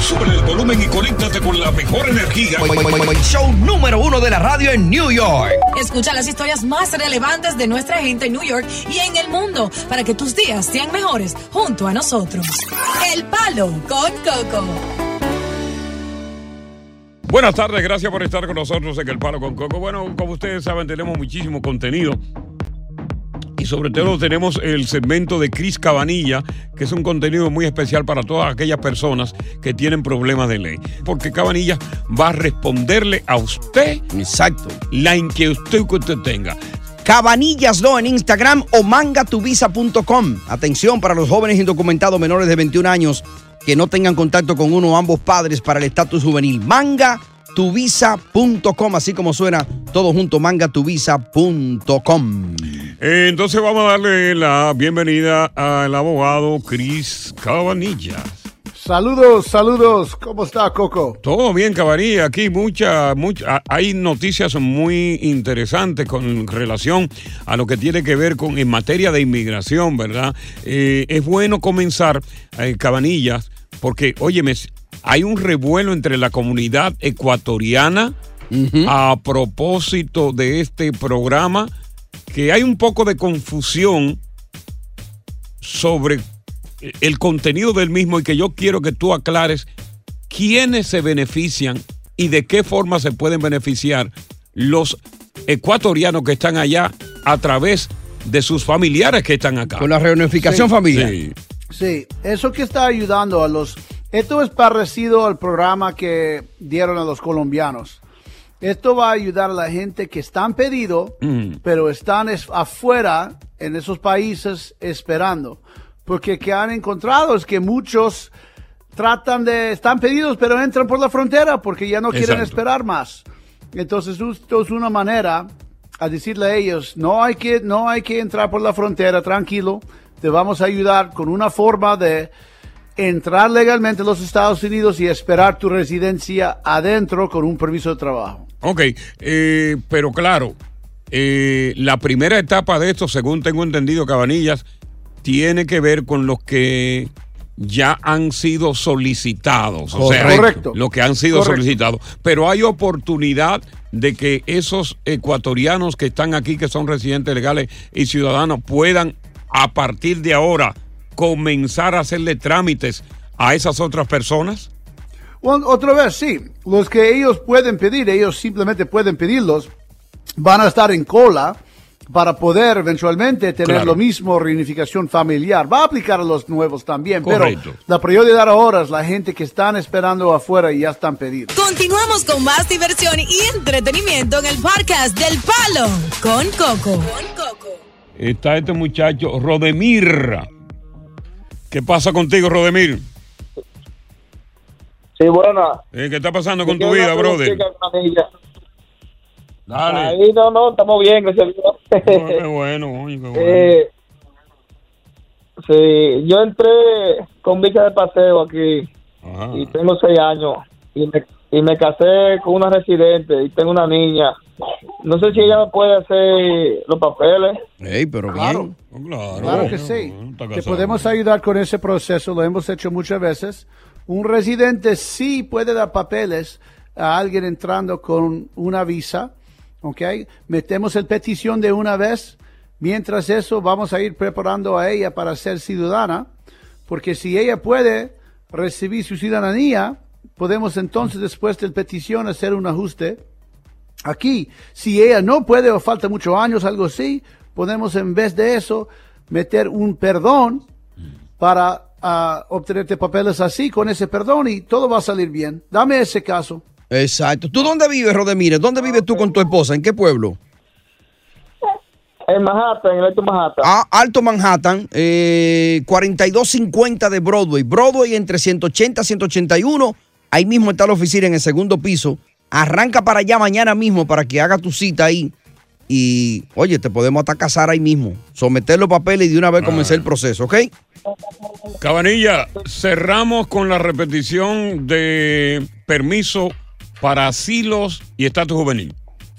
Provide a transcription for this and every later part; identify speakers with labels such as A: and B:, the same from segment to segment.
A: Sube el volumen y conéctate con la mejor energía.
B: Show número uno de la radio en New York.
C: Escucha las historias más relevantes de nuestra gente en New York y en el mundo para que tus días sean mejores junto a nosotros. El Palo con Coco.
D: Buenas tardes, gracias por estar con nosotros en El Palo con Coco. Bueno, como ustedes saben, tenemos muchísimo contenido. Y sobre todo tenemos el segmento de Cris Cabanilla, que es un contenido muy especial para todas aquellas personas que tienen problemas de ley. Porque Cabanilla va a responderle a usted
B: Exacto.
D: la inquietud que usted tenga.
B: Cabanillas no en Instagram o mangatuvisa.com. Atención para los jóvenes indocumentados menores de 21 años que no tengan contacto con uno o ambos padres para el estatus juvenil. Mangatuvisa.com, así como suena todo junto, mangatuvisa.com.
D: Entonces vamos a darle la bienvenida al abogado Cris Cabanilla.
E: Saludos, saludos. ¿Cómo está, Coco?
D: Todo bien, Cabanilla. Aquí mucha, mucha, hay noticias muy interesantes con relación a lo que tiene que ver con en materia de inmigración, ¿verdad? Eh, es bueno comenzar, eh, Cabanillas, porque, óyeme, hay un revuelo entre la comunidad ecuatoriana a propósito de este programa, que hay un poco de confusión sobre el contenido del mismo y que yo quiero que tú aclares quiénes se benefician y de qué forma se pueden beneficiar los ecuatorianos que están allá a través de sus familiares que están acá.
B: Con la reunificación
E: Sí.
B: familiar.
D: Sí.
E: Sí, eso que está ayudando a los... Esto es parecido al programa que dieron a los colombianos. Esto va a ayudar a la gente que están pedido,
D: Mm.
E: pero están es- afuera en esos países esperando. Porque que han encontrado es que muchos tratan de, están pedidos, pero entran por la frontera porque ya no quieren esperar más. Entonces esto es una manera a decirle a ellos, no hay que, no hay que entrar por la frontera, tranquilo, te vamos a ayudar con una forma de entrar legalmente a los Estados Unidos y esperar tu residencia adentro con un permiso de trabajo.
D: Ok, eh, pero claro, eh, la primera etapa de esto, según tengo entendido, Cabanillas, tiene que ver con los que ya han sido solicitados. O sea,
E: Correcto.
D: los que han sido
E: Correcto.
D: solicitados. Pero hay oportunidad de que esos ecuatorianos que están aquí, que son residentes legales y ciudadanos, puedan a partir de ahora comenzar a hacerle trámites a esas otras personas.
E: Bueno, otra vez, sí, los que ellos pueden pedir, ellos simplemente pueden pedirlos, van a estar en cola para poder eventualmente tener
D: Claro.
E: lo mismo reunificación familiar. Va a aplicar a los nuevos también,
D: Correcto.
E: pero la prioridad ahora es la gente que están esperando afuera y ya están pedidos.
C: Continuamos con más diversión y entretenimiento en el podcast del Palo con Coco.
D: está este muchacho, Rodemir. ¿Qué pasa contigo, Rodemir?
F: Sí, buena.
D: Eh, ¿Qué está pasando con tu vida, brother? Dale.
F: Ahí no, no, estamos bien, gracias a Dios.
D: Qué bueno, oye, qué bueno.
F: Eh, sí, yo entré con visa de paseo aquí y tengo seis años y me, y me casé con una residente y tengo una niña. No sé si ella me puede hacer los papeles.
B: Ey, pero
E: Claro.
D: Claro,
E: Claro que sí. Te podemos ayudar con ese proceso, lo hemos hecho muchas veces. Un residente sí puede dar papeles a alguien entrando con una visa, ¿ok? Metemos el petición de una vez. Mientras eso, vamos a ir preparando a ella para ser ciudadana, porque si ella puede recibir su ciudadanía, podemos entonces después del petición hacer un ajuste Aquí, si ella no puede o falta muchos años, algo así, podemos en vez de eso meter un perdón para ah, obtenerte papeles así con ese perdón y todo va a salir bien. Dame ese caso.
B: Exacto. ¿Tú dónde vives, Rodemires? ¿Dónde vives tú con tu esposa? ¿En qué pueblo?
F: En Manhattan, en Alto Manhattan.
B: Ah, Alto Manhattan, eh, 4250 de Broadway. Broadway entre 180 y 181. Ahí mismo está la oficina en el segundo piso. Arranca para allá mañana mismo para que haga tu cita ahí. Y, oye, te podemos hasta casar ahí mismo. Someter los papeles y de una vez comenzar el proceso, ¿ok?
D: Cabanilla, cerramos con la repetición de permiso para asilos y estatus juvenil.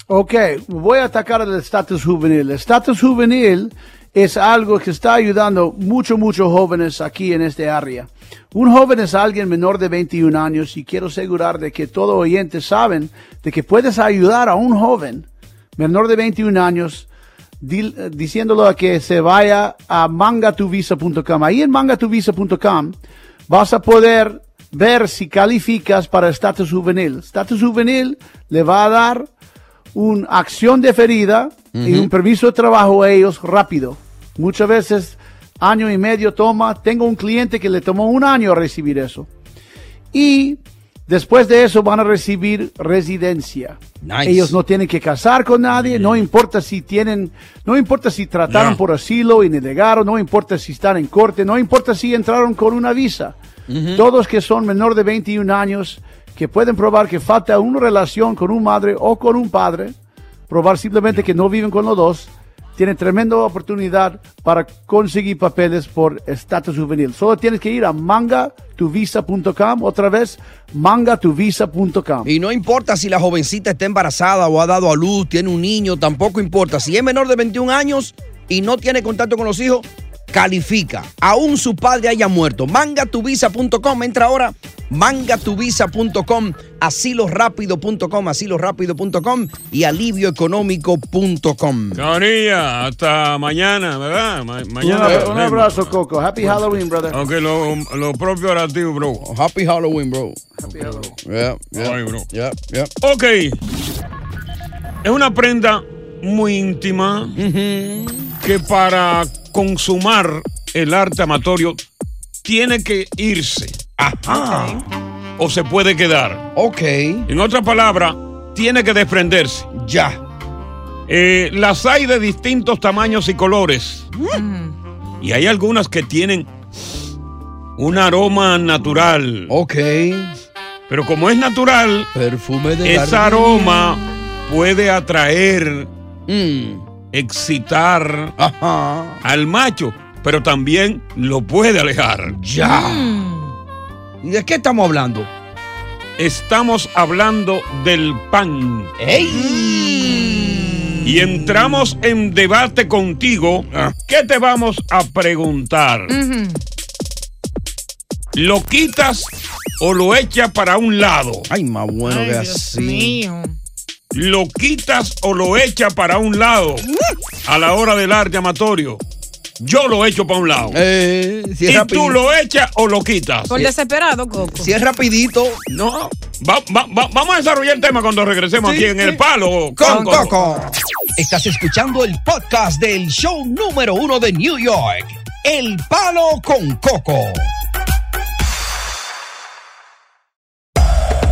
E: Ok, voy a atacar el estatus juvenil. El estatus juvenil es algo que está ayudando muchos, muchos jóvenes aquí en este área. Un joven es alguien menor de 21 años y quiero asegurar de que todos oyentes saben de que puedes ayudar a un joven menor de 21 años di- diciéndolo a que se vaya a mangatuvisa.com. Ahí en mangatuvisa.com vas a poder ver si calificas para estatus juvenil. Estatus juvenil le va a dar una acción deferida y un permiso de trabajo a ellos rápido. Muchas veces año y medio toma. Tengo un cliente que le tomó un año recibir eso. Y después de eso van a recibir residencia.
B: Nice.
E: Ellos no tienen que casar con nadie, no importa si tienen, no importa si trataron por asilo y negaron, no importa si están en corte, no importa si entraron con una visa. Todos que son menor de 21 años, que pueden probar que falta una relación con un madre o con un padre, probar simplemente que no viven con los dos, tienen tremenda oportunidad para conseguir papeles por estatus juvenil. Solo tienes que ir a mangatuvisa.com, otra vez, mangatuvisa.com.
B: Y no importa si la jovencita está embarazada o ha dado a luz, tiene un niño, tampoco importa. Si es menor de 21 años y no tiene contacto con los hijos, califica. Aún su padre haya muerto. Mangatuvisa.com, entra ahora. Mangatuvisa.com, asilorápido.com, asilorápido.com y alivioeconómico.com.
D: Hasta mañana, ¿verdad? Ma- mañana.
E: un abrazo, Coco. Happy Halloween, brother.
D: Aunque lo, lo propio para ti, bro.
B: Happy Halloween, bro.
E: Happy Halloween.
B: Yeah, yeah,
D: Ay, bro.
B: yeah, yeah.
D: Ok. Es una prenda muy íntima que para consumar el arte amatorio tiene que irse. Ajá. O se puede quedar.
B: Ok.
D: En otras palabras, tiene que desprenderse.
B: Ya.
D: Eh, las hay de distintos tamaños y colores. Y hay algunas que tienen un aroma natural.
B: Ok.
D: Pero como es natural,
B: Perfume de
D: ese aroma puede atraer,
B: Mm.
D: Excitar al macho, pero también lo puede alejar.
B: Ya. ¿Y de qué estamos hablando?
D: Estamos hablando del pan. Y entramos en debate contigo. ¿Qué te vamos a preguntar? ¿Lo quitas o lo echas para un lado?
B: Ay, más bueno que así.
D: ¿Lo quitas o lo echas para un lado a la hora del arte amatorio? Yo lo echo para un lado.
B: Eh, si es
D: ¿Y
B: rapidito.
D: tú lo echas o lo quitas?
C: Por desesperado, Coco.
B: Si es rapidito.
D: No. Va- va- va- vamos a desarrollar el tema cuando regresemos
B: Sí,
D: aquí en
B: sí.
D: el palo.
B: Con Coco. Estás escuchando el podcast del show número uno de New York. El Palo con Coco.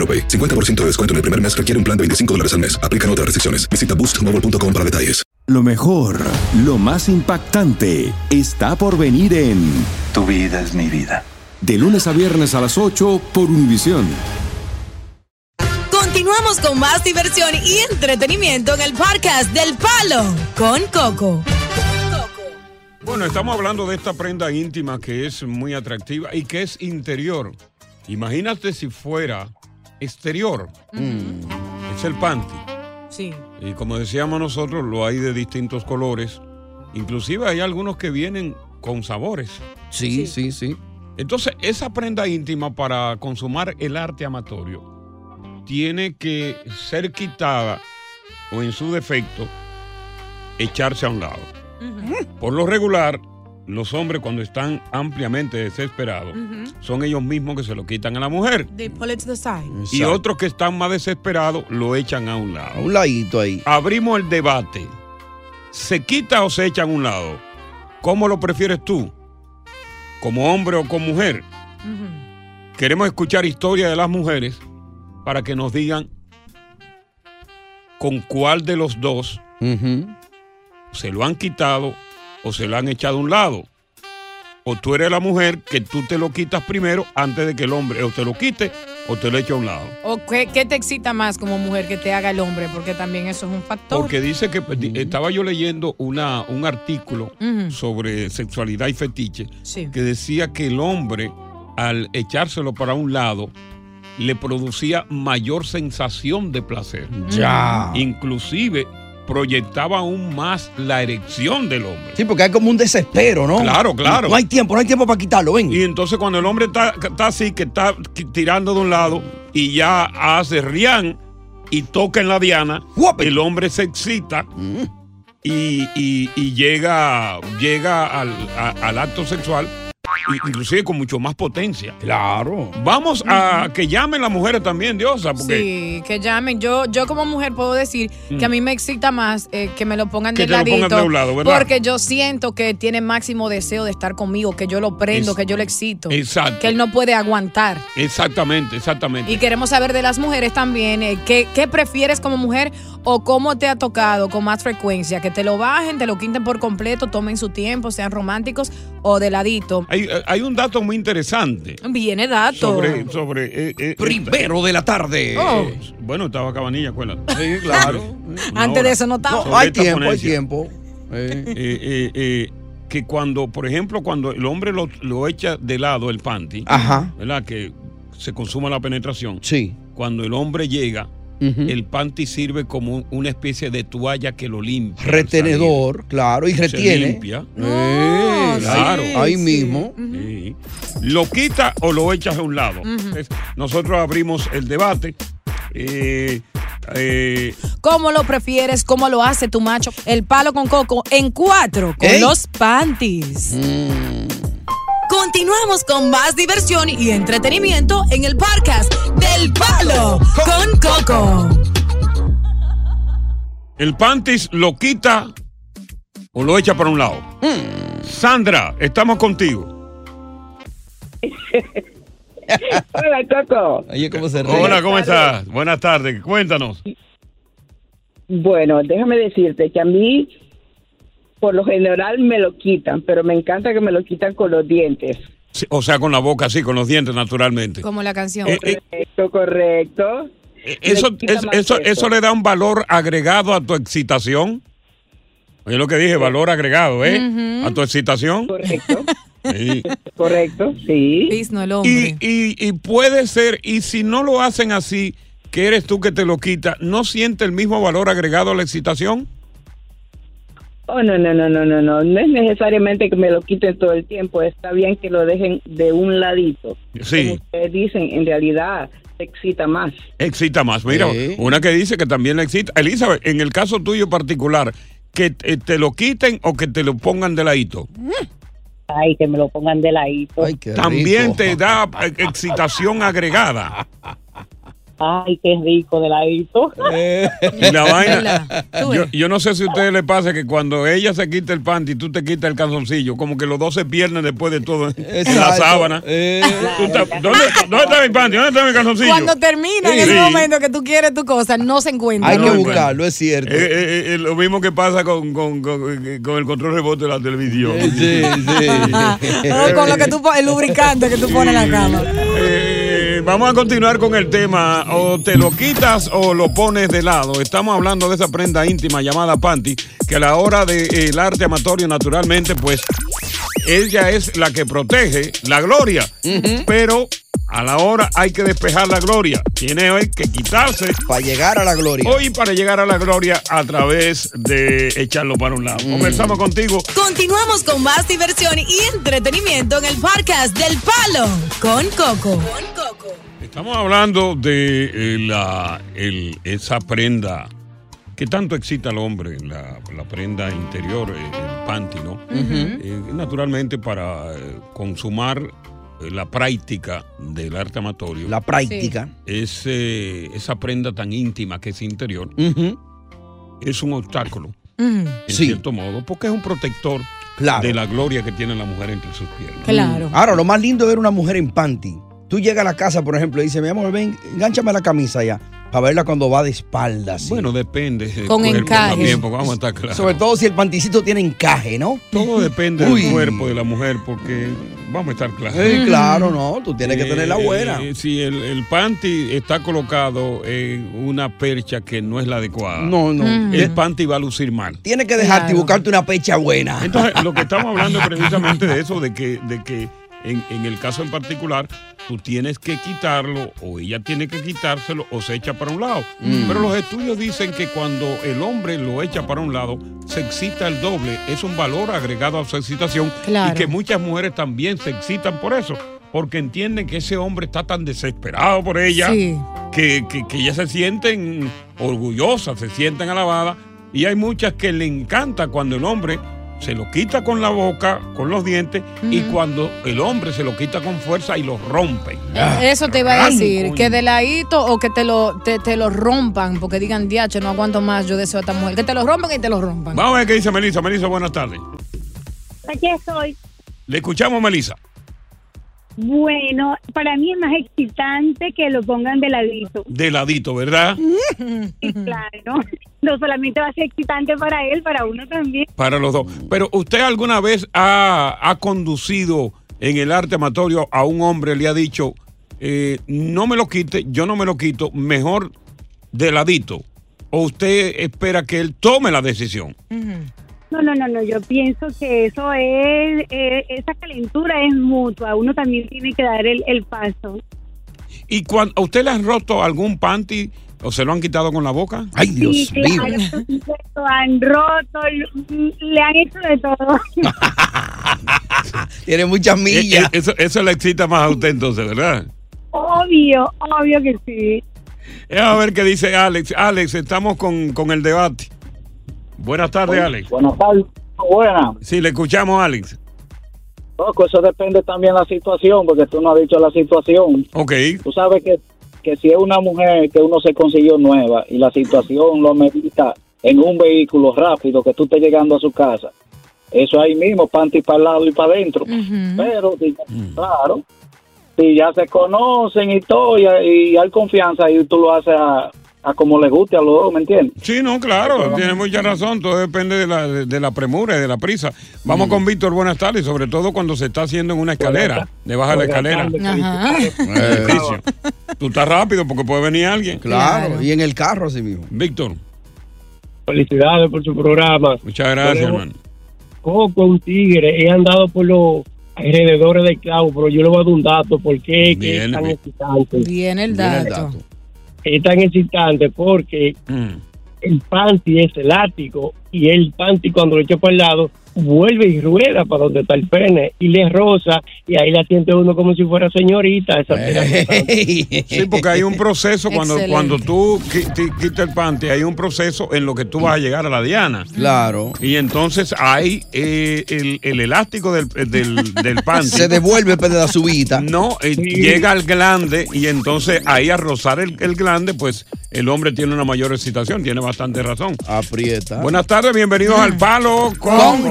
G: AroPay. 50% de descuento en el primer mes requiere un plan de 25 dólares al mes. Aplican otras restricciones. Visita boostmobile.com para detalles.
H: Lo mejor, lo más impactante, está por venir en
I: Tu vida es mi vida.
H: De lunes a viernes a las 8 por Univisión.
C: Continuamos con más diversión y entretenimiento en el podcast del Palo con Coco.
D: Bueno, estamos hablando de esta prenda íntima que es muy atractiva y que es interior. Imagínate si fuera exterior. Es el panty.
C: Sí.
D: Y como decíamos nosotros, lo hay de distintos colores. Inclusive hay algunos que vienen con sabores.
B: Sí, sí, sí.
D: Entonces, esa prenda íntima para consumar el arte amatorio tiene que ser quitada o en su defecto echarse a un lado. Por lo regular, los hombres cuando están ampliamente desesperados, son ellos mismos que se lo quitan a la mujer.
C: They pull it to the side.
D: Y otros que están más desesperados lo echan a un lado.
B: A un ladito ahí.
D: Abrimos el debate. ¿Se quita o se echa a un lado? ¿Cómo lo prefieres tú? ¿Como hombre o como mujer? Queremos escuchar historias de las mujeres para que nos digan con cuál de los dos se lo han quitado o se lo han echado a un lado. O tú eres la mujer que tú te lo quitas primero antes de que el hombre o te lo quite o te lo eche a un lado.
C: ¿O qué, qué te excita más como mujer que te haga el hombre? Porque también eso es un factor.
D: Porque dice que di- estaba yo leyendo una, un artículo sobre sexualidad y fetiche
C: Sí.
D: que decía que el hombre al echárselo para un lado le producía mayor sensación de placer.
B: Ya.
D: Inclusive proyectaba aún más la erección del hombre.
B: Sí, porque hay como un desespero, ¿no?
D: Claro, claro.
B: No hay tiempo, no hay tiempo para quitarlo, ven.
D: Y entonces cuando el hombre está, está así, que está tirando de un lado y ya hace rián y toca en la diana, el hombre se excita
B: Mm.
D: y, y- y llega, llega al, a- al acto sexual, inclusive con mucho más potencia.
B: Claro.
D: Vamos a que llamen las mujeres también, Diosa, porque
C: Sí, que llamen. Yo, yo como mujer puedo decir que a mí me excita más eh, que me lo pongan
D: Que
C: de
D: lo pongan
C: ladito.
D: de un lado, ¿verdad?
C: porque yo siento que tiene máximo deseo de estar conmigo, que yo lo prendo,
D: Es-
C: que yo lo excito.
D: Exacto.
C: Que él no puede aguantar.
D: Exactamente, exactamente.
C: Y queremos saber de las mujeres también, eh, ¿qué, qué prefieres como mujer o cómo te ha tocado con más frecuencia? Que te lo bajen, te lo quiten por completo, tomen su tiempo, sean románticos o de ladito.
D: Hay, hay un dato muy interesante
C: Viene dato.
D: sobre... sobre eh, eh,
B: Primero de la tarde.
C: Oh.
D: Bueno, estaba Cabanilla, acuérdate.
B: Sí, claro.
C: Antes de eso no estaba.
B: No, hay tiempo, hay tiempo.
D: Eh, eh, eh, que cuando, por ejemplo, cuando el hombre lo, lo echa de lado el panty,
B: Ajá.
D: ¿verdad? Que se consuma la penetración.
B: Sí.
D: Cuando el hombre llega, el panty sirve como una especie de toalla que lo limpia.
B: Retenedor, claro, y
D: salir. Se
B: retiene.
D: limpia.
B: Eh,
D: claro.
B: ahí, mismo.
D: Sí. ¿Lo quita o lo echas a un lado? Entonces, Nosotros abrimos el debate. Eh, eh,
C: ¿Cómo lo prefieres? ¿Cómo lo hace tu macho? El palo con coco en cuatro con
B: Ey.
C: los panties. Continuamos con más diversión y entretenimiento en el podcast del palo con coco.
D: ¿El panties lo quita o lo echa para un lado? Sandra, estamos contigo.
J: Hola, Coco.
B: Oye, ¿cómo se ríe?
D: Hola, ¿cómo estás? Buenas tardes, cuéntanos.
J: Bueno, déjame decirte que a mí, por lo general, me lo quitan, pero me encanta que me lo quitan con los dientes.
D: Sí, O sea, con la boca así, con los dientes, naturalmente.
C: Como la canción.
D: Eh, eh,
J: Correcto, correcto.
D: eso, es-
J: más
D: eso,
J: peso.
D: eso le da un valor agregado a tu excitación. Oye, lo que dije, valor agregado, ¿eh? A tu excitación.
J: Correcto.
D: Sí.
J: Correcto, sí.
C: Pis, no el
D: Y, y, y puede ser, y si no lo hacen así, que eres tú que te lo quita, ¿no siente el mismo valor agregado a la excitación?
J: Oh, no, no, no, no, no, no. No es necesariamente que me lo quiten todo el tiempo. Está bien que lo dejen de un ladito.
D: Sí.
J: Como ustedes dicen, en realidad te excita más.
D: Excita más. Mira,
J: Sí.
D: una que dice que también le excita. Elizabeth, en el caso tuyo particular, que te, te lo quiten o que te lo pongan de ladito.
J: Ay, que me lo pongan de ladito.
D: También te da eh, excitación agregada.
J: Ay, qué rico de ladito.
D: Y la vaina. Yo, yo no sé si a ustedes les pasa que cuando ella se quita el panty y tú te quitas el calzoncillo, como que los dos se pierden después de todo en la sábana.
B: Eh.
D: ¿Dónde, ¿Dónde está mi panty? ¿Dónde está mi calzoncillo?
C: Cuando termina en
D: Sí.
C: ese momento que tú quieres tu cosa, no se encuentra.
B: Hay que buscarlo, es cierto.
D: Eh, eh, eh, lo mismo que pasa con, con, con- eh, con el control remoto de la televisión.
B: Sí,
C: O con lo que tú el lubricante que tú pones en la cama.
D: Eh, vamos a continuar con el tema. O te lo quitas o lo pones de lado. Estamos hablando de esa prenda íntima llamada panty, que a la hora del arte amatorio, naturalmente, pues ella es la que protege la gloria. Pero a la hora hay que despejar la gloria. Tiene hoy que quitarse.
B: Para llegar a la gloria.
D: Hoy para llegar a la gloria a través de echarlo para un lado. Conversamos contigo.
K: Continuamos con más diversión y entretenimiento en el podcast del Palo con Coco.
D: Estamos hablando de eh, la, el- esa prenda que tanto excita al hombre, la, la prenda interior, eh, el panty, ¿no? Eh, naturalmente para consumar la práctica del arte amatorio.
B: La práctica.
D: Es, eh, esa prenda tan íntima que es interior. Es un obstáculo, en cierto modo, porque es un protector
B: Claro.
D: de la gloria que tiene la mujer entre sus piernas.
C: Claro.
B: Ahora, lo más lindo es ver una mujer en panty. Tú llegas a la casa, por ejemplo, y dices, mi amor, ven, engánchame la camisa ya, para verla cuando va de espaldas.
D: Bueno, depende. del
B: Con
D: cuerpo
B: encaje.
D: También, porque vamos a estar claros.
B: Sobre todo si el panticito tiene encaje, ¿no?
D: Todo depende
B: Uy.
D: del cuerpo de la mujer, porque vamos a estar claros.
B: Sí, claro, no, tú tienes que tener la buena.
D: Eh, si el, el panty está colocado en una percha que no es la adecuada,
B: No, no. Mm.
D: el panty va a lucir mal.
B: Tienes que dejarte y buscarte una pecha buena.
D: Entonces, lo que estamos hablando es precisamente de eso, de que, de que en, en el caso en particular, tú tienes que quitarlo, o ella tiene que quitárselo, o se echa para un lado.
B: Mm.
D: Pero los estudios dicen que cuando el hombre lo echa para un lado, se excita el doble. Es un valor agregado a su excitación.
C: Claro.
D: Y que muchas mujeres también se excitan por eso. Porque entienden que ese hombre está tan desesperado por ella
C: Sí.
D: que, que, que ellas se sienten orgullosas, se sienten alabadas. Y hay muchas que le encanta cuando el hombre se lo quita con la boca, con los dientes, y cuando el hombre se lo quita con fuerza y lo rompe.
C: Eh, Eso te iba a decir,
D: coño.
C: que de ladito o que te lo, te, te lo rompan, porque digan, diacho, no aguanto más, yo deseo a esta mujer. Que te lo rompan y te lo rompan.
D: Vamos a ver qué dice Melissa. Melissa, buenas tardes.
L: Aquí estoy.
D: Le escuchamos, Melissa.
L: Bueno, para mí es más excitante que lo pongan de ladito.
D: De ladito, ¿verdad?
L: Y claro, no solamente va a ser excitante para él, para uno también.
D: Para los dos. Pero usted alguna vez ha, ha conducido en el arte amatorio a un hombre, le ha dicho, eh, no me lo quite, yo no me lo quito, mejor de ladito. O usted espera que él tome la decisión.
L: No, no, no, no, yo pienso que eso es, eh, esa calentura es mutua, uno también tiene que dar el, el paso.
D: ¿Y cuando a usted le han roto algún panty o se lo han quitado con la boca? Ay,
L: Sí, claro, lo han roto, le han hecho de todo.
B: Tiene muchas millas.
D: Eh, Eso, eso le excita más a usted entonces, ¿verdad?
L: obvio, obvio que sí.
D: Eh, A ver qué dice Alex. Alex, estamos con, con el debate. Buenas tardes, Alex.
F: Buenas tardes. Buenas.
D: Sí, le escuchamos, Alex.
F: Loco, eso depende también de la situación, porque tú no has dicho la situación.
D: Ok.
F: Tú sabes que, que si es una mujer que uno se consiguió nueva y la situación lo medita en un vehículo rápido que tú estés llegando a su casa, eso ahí mismo, panty para el lado y para adentro. Pero, si- claro, si ya se conocen y todo, y, y hay confianza, y tú lo haces a, a como le guste a los dos, ¿me entiendes?
D: Sí, no, claro, tiene mucha razón. Todo depende de la, de, de la premura y de la prisa. Vamos con Víctor, buenas tardes, sobre todo cuando se está haciendo en una escalera, debajo de la escalera.
B: Ajá.
D: Ejercicio. Tú estás rápido porque puede venir alguien.
B: Claro, y en el carro así mismo.
D: Víctor.
M: Felicidades por su programa.
D: Muchas gracias, hermano.
M: Coco, un tigre, he andado por los
N: alrededor del clavo, pero yo le voy a dar un dato porque es que
D: Bien,
N: es tan
D: bien.
N: excitante.
C: Viene el
D: Viene el
C: dato.
N: Es tan excitante porque
D: Mm.
N: el panty es elástico y el panty cuando lo echa para el lado vuelve y rueda para donde está el pene y le rosa y ahí la siente uno como si fuera señorita. Esa
D: Sí, porque hay un proceso cuando,
N: Excelente.
D: cuando tú quitas el panty, hay un proceso en lo que tú vas a llegar a la diana.
B: Claro.
D: Y entonces hay eh, el, el elástico del, del, del panty.
B: Se devuelve pues, de la subida.
D: No, eh, llega al glande y entonces ahí a rozar el, el glande, pues el hombre tiene una mayor excitación, tiene bastante razón.
B: Aprieta.
D: Buenas tardes, bienvenidos al Palo
B: Con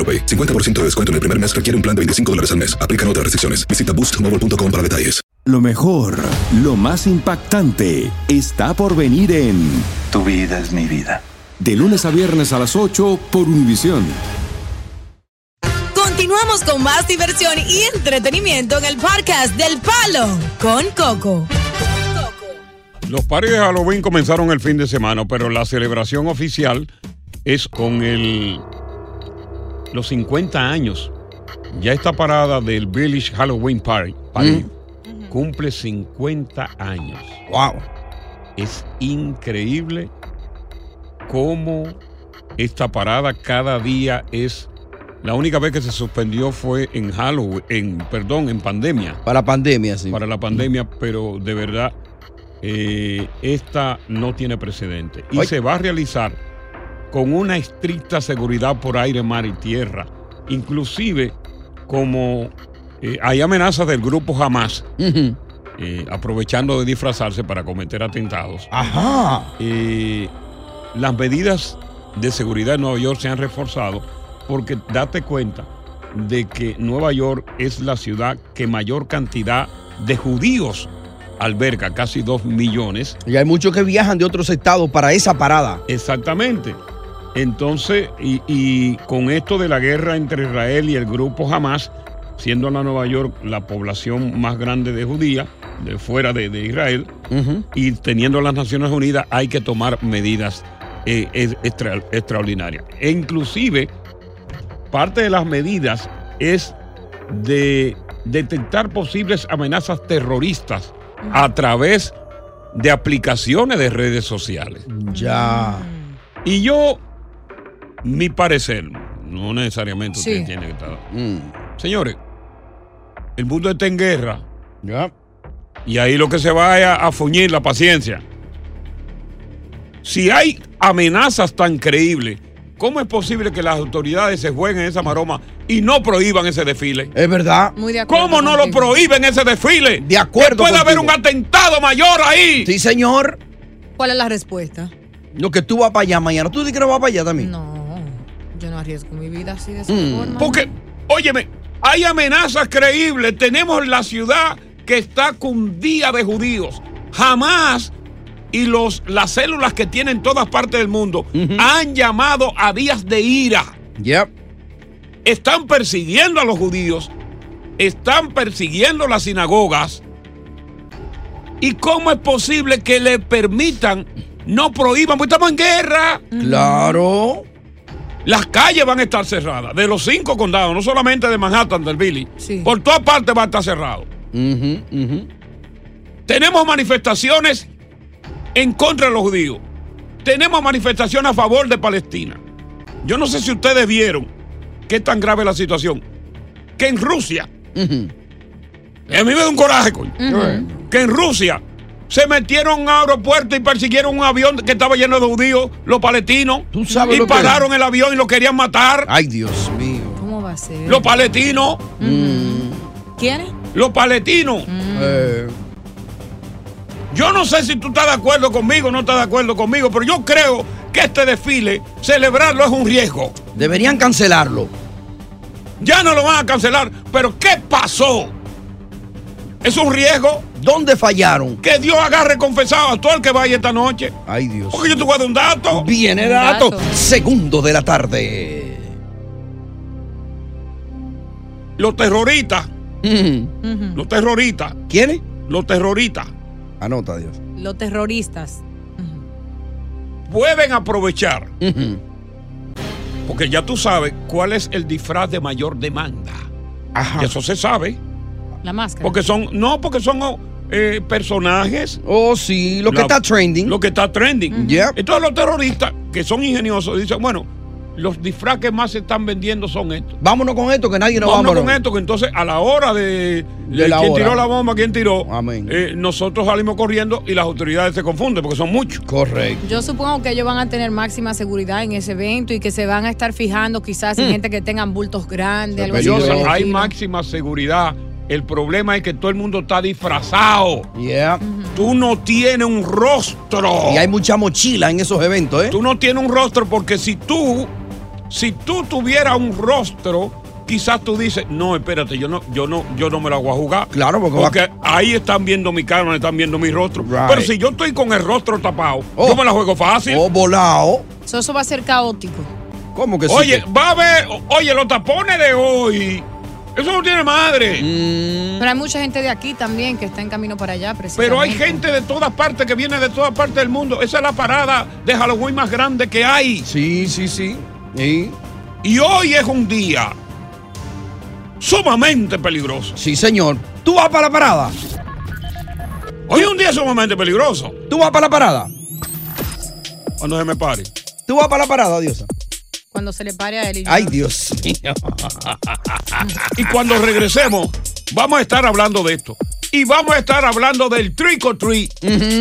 G: AroPay. 50% de descuento en el primer mes requiere un plan de 25 dólares al mes. Aplican otras restricciones. Visita boostmobile.com para detalles.
H: Lo mejor, lo más impactante, está por venir en
I: Tu vida es mi vida.
H: De lunes a viernes a las 8 por Univisión.
K: Continuamos con más diversión y entretenimiento en el podcast del Palo con Coco.
D: Los pares de Halloween comenzaron el fin de semana, pero la celebración oficial es con el los 50 años. Ya esta parada del Village Halloween Party, Party cumple 50 años.
B: Wow.
D: Es increíble cómo esta parada cada día es la única vez que se suspendió fue en Halloween, en perdón, en pandemia.
B: Para pandemia, sí.
D: Para la pandemia, pero de verdad eh, esta no tiene precedente y se va a realizar con una estricta seguridad por aire, mar y tierra, inclusive como eh, hay amenazas del grupo Hamas. eh, aprovechando de disfrazarse para cometer atentados.
B: Ajá.
D: Eh, las medidas de seguridad en Nueva York se han reforzado porque date cuenta de que Nueva York es la ciudad que mayor cantidad de judíos alberga, casi dos millones.
B: Y hay muchos que viajan de otros estados para esa parada.
D: Exactamente. Entonces, y, y con esto de la guerra entre Israel y el grupo Hamas, siendo la Nueva York la población más grande de judía, de fuera de, de Israel, y teniendo las Naciones Unidas, hay que tomar medidas eh, extra- extraordinarias. E inclusive, parte de las medidas es de detectar posibles amenazas terroristas a través de aplicaciones de redes sociales.
B: Ya.
D: Y yo, mi parecer, no necesariamente usted
B: Sí.
D: tiene que estar. Señores, el mundo está en guerra.
B: Ya.
D: Y ahí lo que se va es a, a fuñir la paciencia. Si hay amenazas tan creíbles, ¿cómo es posible que las autoridades se jueguen esa maroma y no prohíban ese desfile?
B: Es verdad.
C: Muy de acuerdo.
D: ¿Cómo no lo prohíben ese desfile?
B: De acuerdo.
D: Puede haber un atentado mayor ahí.
B: Sí, señor.
C: ¿Cuál es la respuesta?
B: Lo que tú vas para allá mañana. ¿Tú dices que no vas para allá también?
C: No, yo no arriesgo mi vida así de esa
B: Mm.
C: forma.
D: Porque, óyeme, hay amenazas creíbles. Tenemos la ciudad que está cundida de judíos. Jamás y los, las células que tienen todas partes del mundo han llamado a días de ira. Están persiguiendo a los judíos. Están persiguiendo las sinagogas. ¿Y cómo es posible que le permitan, no prohíban? Pues estamos en guerra.
B: Claro.
D: Las calles van a estar cerradas, de los cinco condados, no solamente de Manhattan, del Billy. Por todas partes va a estar cerrado. Tenemos manifestaciones en contra de los judíos. tenemos manifestaciones a favor de Palestina. Yo no sé si ustedes vieron qué tan grave es la situación. Que en Rusia, y a mí me da un coraje, coño, que en Rusia se metieron a un aeropuerto y persiguieron un avión que estaba lleno de judíos, los palestinos,
B: sabes
D: y
B: lo que-
D: pararon el avión y lo querían matar.
B: Ay, Dios mío.
C: ¿Cómo va a ser?
D: Los palestinos,
C: ¿Quiénes?
D: los palestinos.
B: Eh,
D: Yo no sé si tú estás de acuerdo conmigo o no estás de acuerdo conmigo, pero yo creo que este desfile, celebrarlo es un riesgo.
B: deberían cancelarlo.
D: Ya no lo van a cancelar, pero ¿qué pasó? Es un riesgo.
B: ¿Dónde fallaron?
D: Que Dios agarre confesado a todo el que vaya esta noche.
B: Ay, Dios.
D: Porque yo te voy a dar un dato.
B: Viene dato.
D: dato.
B: Segundo de la tarde.
D: Los terroristas. Los terroristas.
B: ¿Quiénes?
D: Los terroristas.
B: Anota, Dios.
C: Los terroristas.
D: Pueden aprovechar. Porque ya tú sabes cuál es el disfraz de mayor demanda. Y eso se sabe.
C: La máscara.
D: Porque son, no, porque son eh, personajes.
B: Oh, sí, lo que está trending.
D: Lo que está trending.
B: Yep.
D: Entonces los terroristas, que son ingeniosos, dicen, bueno, los disfraces que más se están vendiendo son estos.
B: Vámonos con esto, que nadie nos va a
D: Vámonos con esto, que entonces a la hora de,
B: De la
D: quién
B: hora.
D: tiró la bomba, quién tiró, eh, nosotros salimos corriendo y las autoridades se confunden porque son muchos.
B: Correcto.
C: Yo supongo que ellos van a tener máxima seguridad en ese evento y que se van a estar fijando quizás en
D: Hmm.
C: gente que tengan bultos grandes, algo así.
D: Hay máxima seguridad. El problema es que todo el mundo está disfrazado. Tú no tienes un rostro.
B: Y hay mucha mochila en esos eventos, ¿eh?
D: Tú no tienes un rostro porque si tú, si tú tuvieras un rostro, quizás tú dices, no, espérate, yo no, yo no, yo no me la voy a jugar.
B: Claro, porque va-
D: ahí están viendo mi cara, están viendo mi rostro.
B: Right.
D: Pero si yo estoy con el rostro tapado,
B: Oh.
D: yo me la juego fácil.
B: O volado.
C: So, eso va a ser caótico.
B: ¿Cómo que sí?
D: Oye, va a haber, oye, los tapones de hoy, eso no tiene madre.
B: Mm.
C: Pero hay mucha gente de aquí también que está en camino para allá,
D: Pero hay
C: precisamente.
D: gente de todas partes que viene de todas partes del mundo. Esa es la parada de Halloween más grande que hay.
B: Sí, sí, sí.
D: Y hoy es un día sumamente peligroso.
B: Sí, señor. ¿Tú vas para la parada?
D: Hoy es un día sumamente peligroso.
B: ¿Tú vas para la parada?
D: Cuando se me pare.
B: ¿Tú vas para la parada, Diosa?
C: Cuando se le pare a él y yo.
B: Ay, Dios mío.
D: Y cuando regresemos, vamos a estar hablando de esto. Y vamos a estar hablando del trick or treat.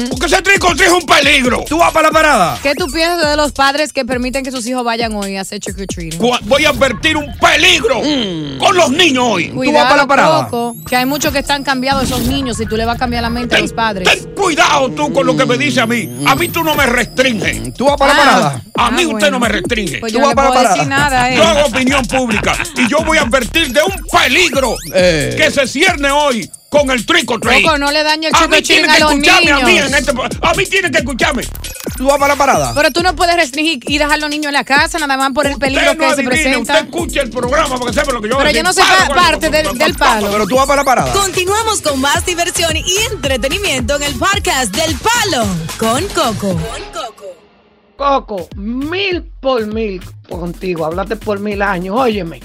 D: Porque ese trick or treat es un peligro.
B: ¿Tú vas para la parada?
C: ¿Qué tú piensas de los padres que permiten que sus hijos vayan hoy a hacer trick or treating?
D: Cu- Voy a advertir un peligro con los niños hoy.
C: Cuidado, Coco, que hay muchos que están cambiados esos niños y tú le vas a cambiar la mente a los padres.
D: Ten cuidado tú con lo que me dice a mí. A mí tú no me restringes.
B: ¿Tú vas para la
C: Ah.
B: parada?
D: A mí
C: Ah,
D: usted
C: bueno.
D: no me restringe.
C: Pues yo no le puedo decir nada, eh.
D: Yo hago opinión pública y yo voy a advertir de un peligro
B: Eh.
D: que se cierne hoy con el trick or treat.
C: Coco, no le dañe el
D: A mí tiene que
C: a los
D: escucharme a mí
C: niños.
D: en este A mí tiene que escucharme.
B: ¿Tú vas para la parada?
C: Pero tú no puedes restringir y dejar a los niños en la casa nada más por el peligro
D: no
C: que se presenta.
D: Usted escucha el programa para que sepa lo que yo
C: Pero yo no
D: palo,
C: parte del,
D: palo,
C: del palo.
B: Pero tú vas para la parada.
K: Continuamos con más diversión y entretenimiento en el podcast del Palo con Coco.
O: Coco, mil por mil contigo, hablaste por mil años, óyeme.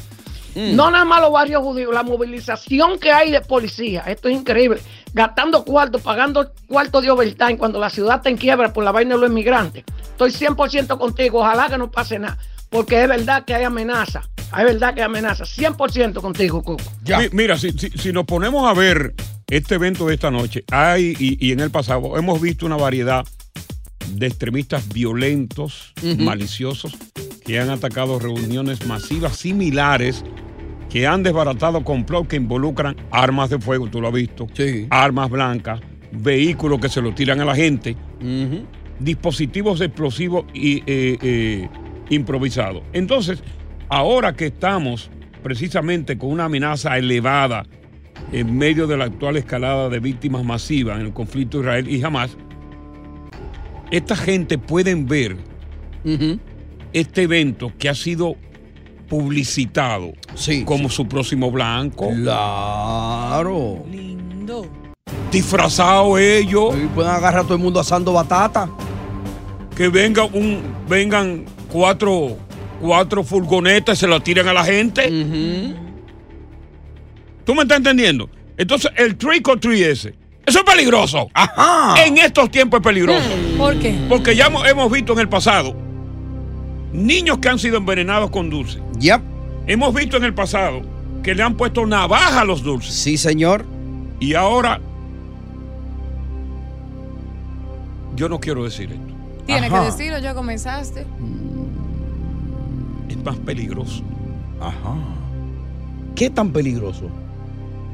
O: No nada más los barrios judíos, la movilización que hay de policía, esto es increíble. Gastando cuarto, pagando cuarto de overtime cuando la ciudad está en quiebra por la vaina de los inmigrantes. Estoy 100% contigo, ojalá que no pase nada, porque es verdad que hay amenaza, es verdad que hay amenaza, 100% contigo, Coco.
D: Mi- Mira, si, si- si nos ponemos a ver este evento de esta noche, hay y, y en el pasado hemos visto una variedad de extremistas violentos, maliciosos, que han atacado reuniones masivas similares, que han desbaratado complot que involucran armas de fuego, tú lo has visto, armas blancas, vehículos que se lo tiran a la gente, dispositivos explosivos y eh, eh, improvisados. Entonces, ahora que estamos precisamente con una amenaza elevada en medio de la actual escalada de víctimas masivas en el conflicto Israel y Hamas, esta gente pueden ver este evento que ha sido publicitado como su próximo blanco.
B: Claro.
C: Lindo.
D: Disfrazado ellos.
B: Y pueden agarrar a todo el mundo asando batata.
D: Que venga un, vengan cuatro, cuatro furgonetas y se la tiran a la gente. ¿Tú me estás entendiendo? Entonces, el trick or treat ese, Eso es peligroso. En estos tiempos es peligroso.
C: ¿Por qué?
D: Porque ya hemos, hemos visto en el pasado niños que han sido envenenados con dulces.
B: Ya.
D: Hemos visto en el pasado que le han puesto navaja a los dulces.
B: Sí, señor.
D: Y ahora. Yo no quiero decir esto.
C: Tienes
B: Ajá.
C: que decirlo, ya comenzaste.
D: Es más peligroso.
B: Ajá. ¿Qué tan peligroso?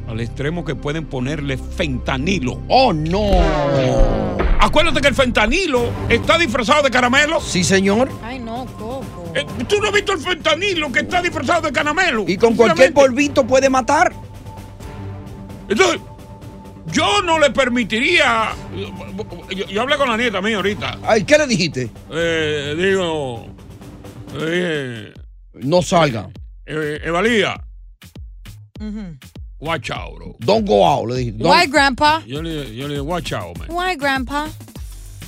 D: Al extremo que pueden ponerle fentanilo.
B: ¡Oh, no!
D: Acuérdate que el fentanilo está disfrazado de caramelo.
B: Sí, señor.
C: Ay, no,
D: ¿Tú no has visto el fentanilo que está disfrazado de caramelo?
B: Y con cualquier polvito puede matar.
D: Entonces, yo no le permitiría. Yo, yo hablé con la nieta mía ahorita.
B: Ay, ¿qué le dijiste?
D: Eh, digo. Le dije.
B: No salga.
D: Eh, Evalía, watch out, bro.
B: Don't go out, le dije. Don't-
C: Why, Grandpa?
D: Yo le, yo le dije, watch out, man.
C: Why, Grandpa?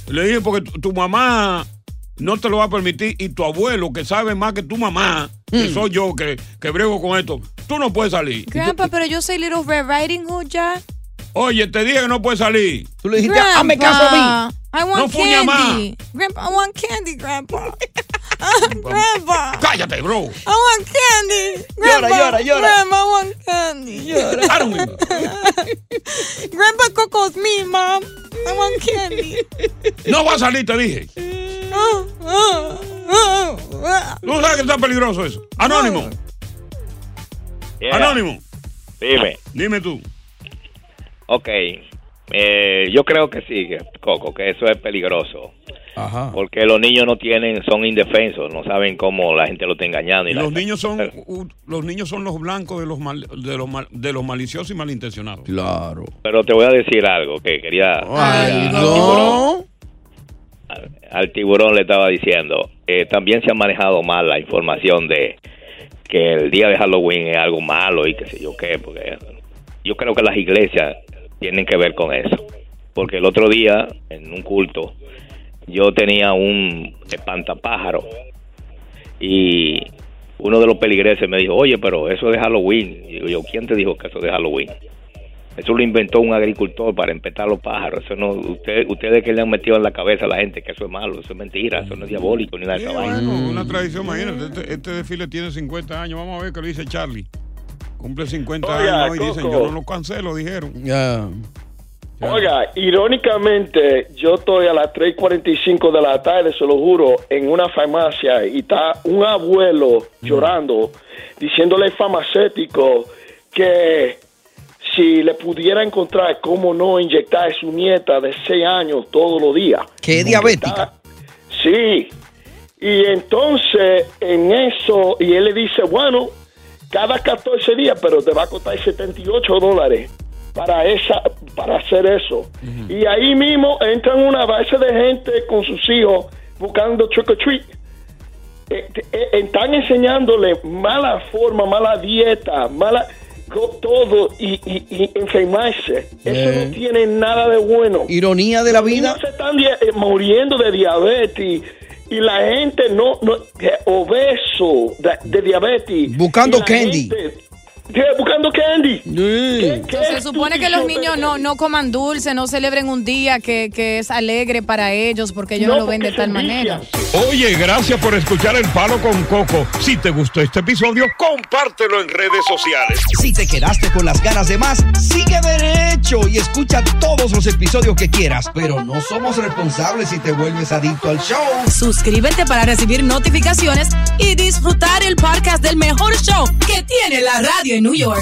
D: Le dije, porque tu, tu mamá no te lo va a permitir y tu abuelo, que sabe más que tu mamá, que
B: Hmm.
D: soy yo, que, que brego con esto, tú no puedes salir.
C: Grandpa, pero yo soy Little Red Riding Hood ya.
D: Oye, te dije que no puedes salir.
B: Tú le dijiste, hazme caso a mí.
C: I want
D: No fuña
C: candy. Grandpa, I want candy, Grandpa. grandpa.
D: Cállate, bro.
C: I want candy.
B: Llora,
C: Grandpa,
B: llora, llora.
C: Grandpa, I want candy.
D: I don't
C: Grandpa Coco's me, Mom. I want candy.
D: No va a salir, te dije. ¿Tú sabes que está peligroso eso? Anónimo.
P: Yeah.
D: Anónimo.
P: Dime.
D: Dime tú.
P: Ok. Eh, yo creo que sí, Coco, que eso es peligroso.
B: Ajá.
P: Porque los niños no tienen, son indefensos, no saben cómo la gente lo está engañando. Y la-
D: Los niños son u- los niños son los blancos de los mal- de los mal- de los maliciosos y malintencionados.
B: Claro.
P: Pero te voy a decir algo que quería...
B: Ay, no.
P: Al- tiburón le estaba diciendo, eh, también se ha manejado mal la información de que el día de Halloween es algo malo y qué sé yo qué, porque yo creo que las iglesias tienen que ver con eso. Porque el otro día, en un culto, yo tenía un espantapájaro y uno de los peligreses me dijo, oye, pero eso es de Halloween. Y yo, ¿quién te dijo que eso es de Halloween? Eso lo inventó un agricultor para empetar los pájaros. Eso no, usted, ustedes que le han metido en la cabeza a la gente que eso es malo, eso es mentira, eso no es diabólico ni nada de esa vaina.
D: Bueno, una tradición, imagínate, este, este desfile tiene 50 años, vamos a ver qué lo dice Charlie. Cumple 50
M: Oiga,
D: años y dicen, yo no lo cancelo, dijeron.
B: Ya.
M: Oiga, irónicamente, yo estoy a las 3.45 de la tarde, se lo juro, en una farmacia y está un abuelo llorando, diciéndole al farmacéutico que si le pudiera encontrar cómo no inyectar a su nieta de 6 años todos los días.
B: Que es diabética.
M: Sí. Y entonces, en eso, y él le dice, bueno, cada 14 días, pero te va a costar 78 dólares para esa para hacer eso. Y ahí mismo entran una base de gente con sus hijos buscando trick or treat. Eh, eh, están enseñándole mala forma, mala dieta, mala todo y, y- y enfermarse. Eso
B: Eh.
M: no tiene nada de bueno.
B: Ironía de la vida.
M: se están eh, muriendo de diabetes y la gente no, no eh, obeso de, de diabetes.
B: Buscando candy.
M: gente-. Buscando candy. ¿Qué- qué
C: Se supone que los niños no, no coman dulce, no celebren un día que, que es alegre para ellos porque ellos no, lo ven de tal manera.
D: Oye, gracias por escuchar El Palo con Coco. Si te gustó este episodio, compártelo en redes sociales.
B: Si te quedaste con las ganas de más, sigue derecho y escucha todos los episodios que quieras. Pero no somos responsables si te vuelves adicto al show.
K: Suscríbete para recibir notificaciones y disfrutar el podcast del mejor show que tiene la radio en New York.